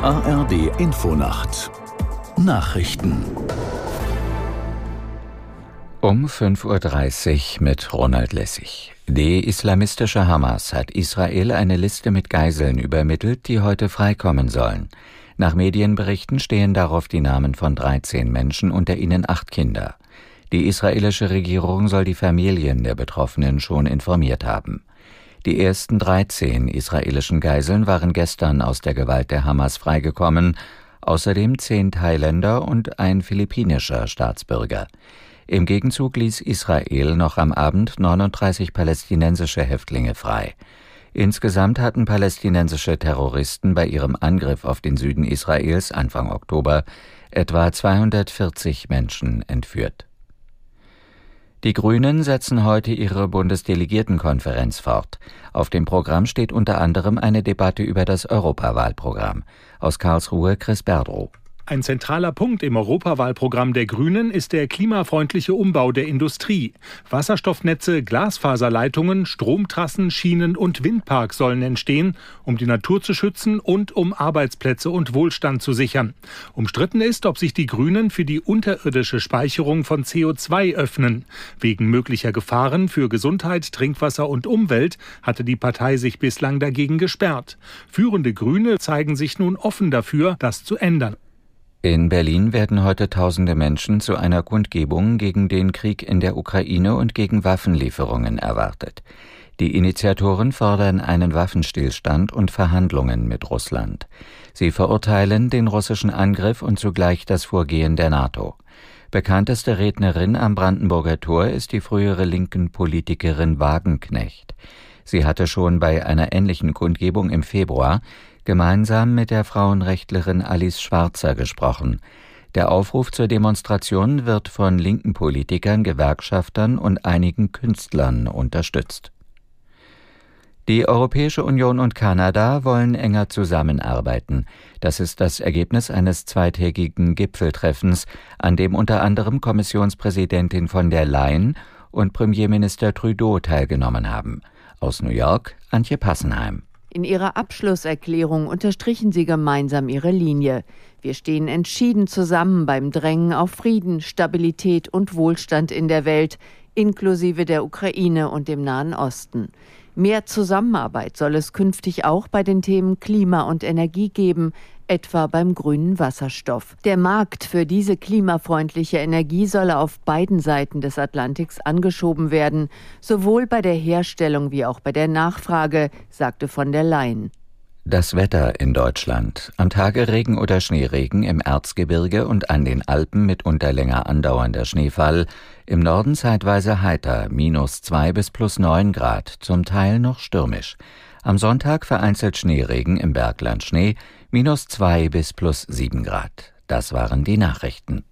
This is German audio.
ARD Infonacht Nachrichten um 5.30 Uhr mit Ronald Lessig. Die islamistische Hamas hat Israel eine Liste mit Geiseln übermittelt, die heute freikommen sollen. Nach Medienberichten stehen darauf die Namen von 13 Menschen, unter ihnen acht Kinder. Die israelische Regierung soll die Familien der Betroffenen schon informiert haben. Die ersten 13 israelischen Geiseln waren gestern aus der Gewalt der Hamas freigekommen, außerdem zehn Thailänder und ein philippinischer Staatsbürger. Im Gegenzug ließ Israel noch am Abend 39 palästinensische Häftlinge frei. Insgesamt hatten palästinensische Terroristen bei ihrem Angriff auf den Süden Israels Anfang Oktober etwa 240 Menschen entführt. Die Grünen setzen heute ihre Bundesdelegiertenkonferenz fort. Auf dem Programm steht unter anderem eine Debatte über das Europawahlprogramm. Aus Karlsruhe Chris Berdrow. Ein zentraler Punkt im Europawahlprogramm der Grünen ist der klimafreundliche Umbau der Industrie. Wasserstoffnetze, Glasfaserleitungen, Stromtrassen, Schienen und Windparks sollen entstehen, um die Natur zu schützen und um Arbeitsplätze und Wohlstand zu sichern. Umstritten ist, ob sich die Grünen für die unterirdische Speicherung von CO2 öffnen. Wegen möglicher Gefahren für Gesundheit, Trinkwasser und Umwelt hatte die Partei sich bislang dagegen gesperrt. Führende Grüne zeigen sich nun offen dafür, das zu ändern. In Berlin werden heute tausende Menschen zu einer Kundgebung gegen den Krieg in der Ukraine und gegen Waffenlieferungen erwartet. Die Initiatoren fordern einen Waffenstillstand und Verhandlungen mit Russland. Sie verurteilen den russischen Angriff und zugleich das Vorgehen der NATO. Bekannteste Rednerin am Brandenburger Tor ist die frühere linken Politikerin Wagenknecht. Sie hatte schon bei einer ähnlichen Kundgebung im Februar gemeinsam mit der Frauenrechtlerin Alice Schwarzer gesprochen. Der Aufruf zur Demonstration wird von linken Politikern, Gewerkschaftern und einigen Künstlern unterstützt. Die Europäische Union und Kanada wollen enger zusammenarbeiten. Das ist das Ergebnis eines zweitägigen Gipfeltreffens, an dem unter anderem Kommissionspräsidentin von der Leyen und Premierminister Trudeau teilgenommen haben. Aus New York Antje Passenheim. In ihrer Abschlusserklärung unterstrichen sie gemeinsam ihre Linie. Wir stehen entschieden zusammen beim Drängen auf Frieden, Stabilität und Wohlstand in der Welt, inklusive der Ukraine und dem Nahen Osten. Mehr Zusammenarbeit soll es künftig auch bei den Themen Klima und Energie geben, etwa beim grünen Wasserstoff. Der Markt für diese klimafreundliche Energie solle auf beiden Seiten des Atlantiks angeschoben werden, sowohl bei der Herstellung wie auch bei der Nachfrage, sagte von der Leyen. Das Wetter in Deutschland. Am Tage Regen oder Schneeregen im Erzgebirge und an den Alpen mitunter länger andauernder Schneefall. Im Norden zeitweise heiter, minus zwei bis plus neun Grad, zum Teil noch stürmisch. Am Sonntag vereinzelt Schneeregen im Bergland Schnee, minus zwei bis plus sieben Grad. Das waren die Nachrichten.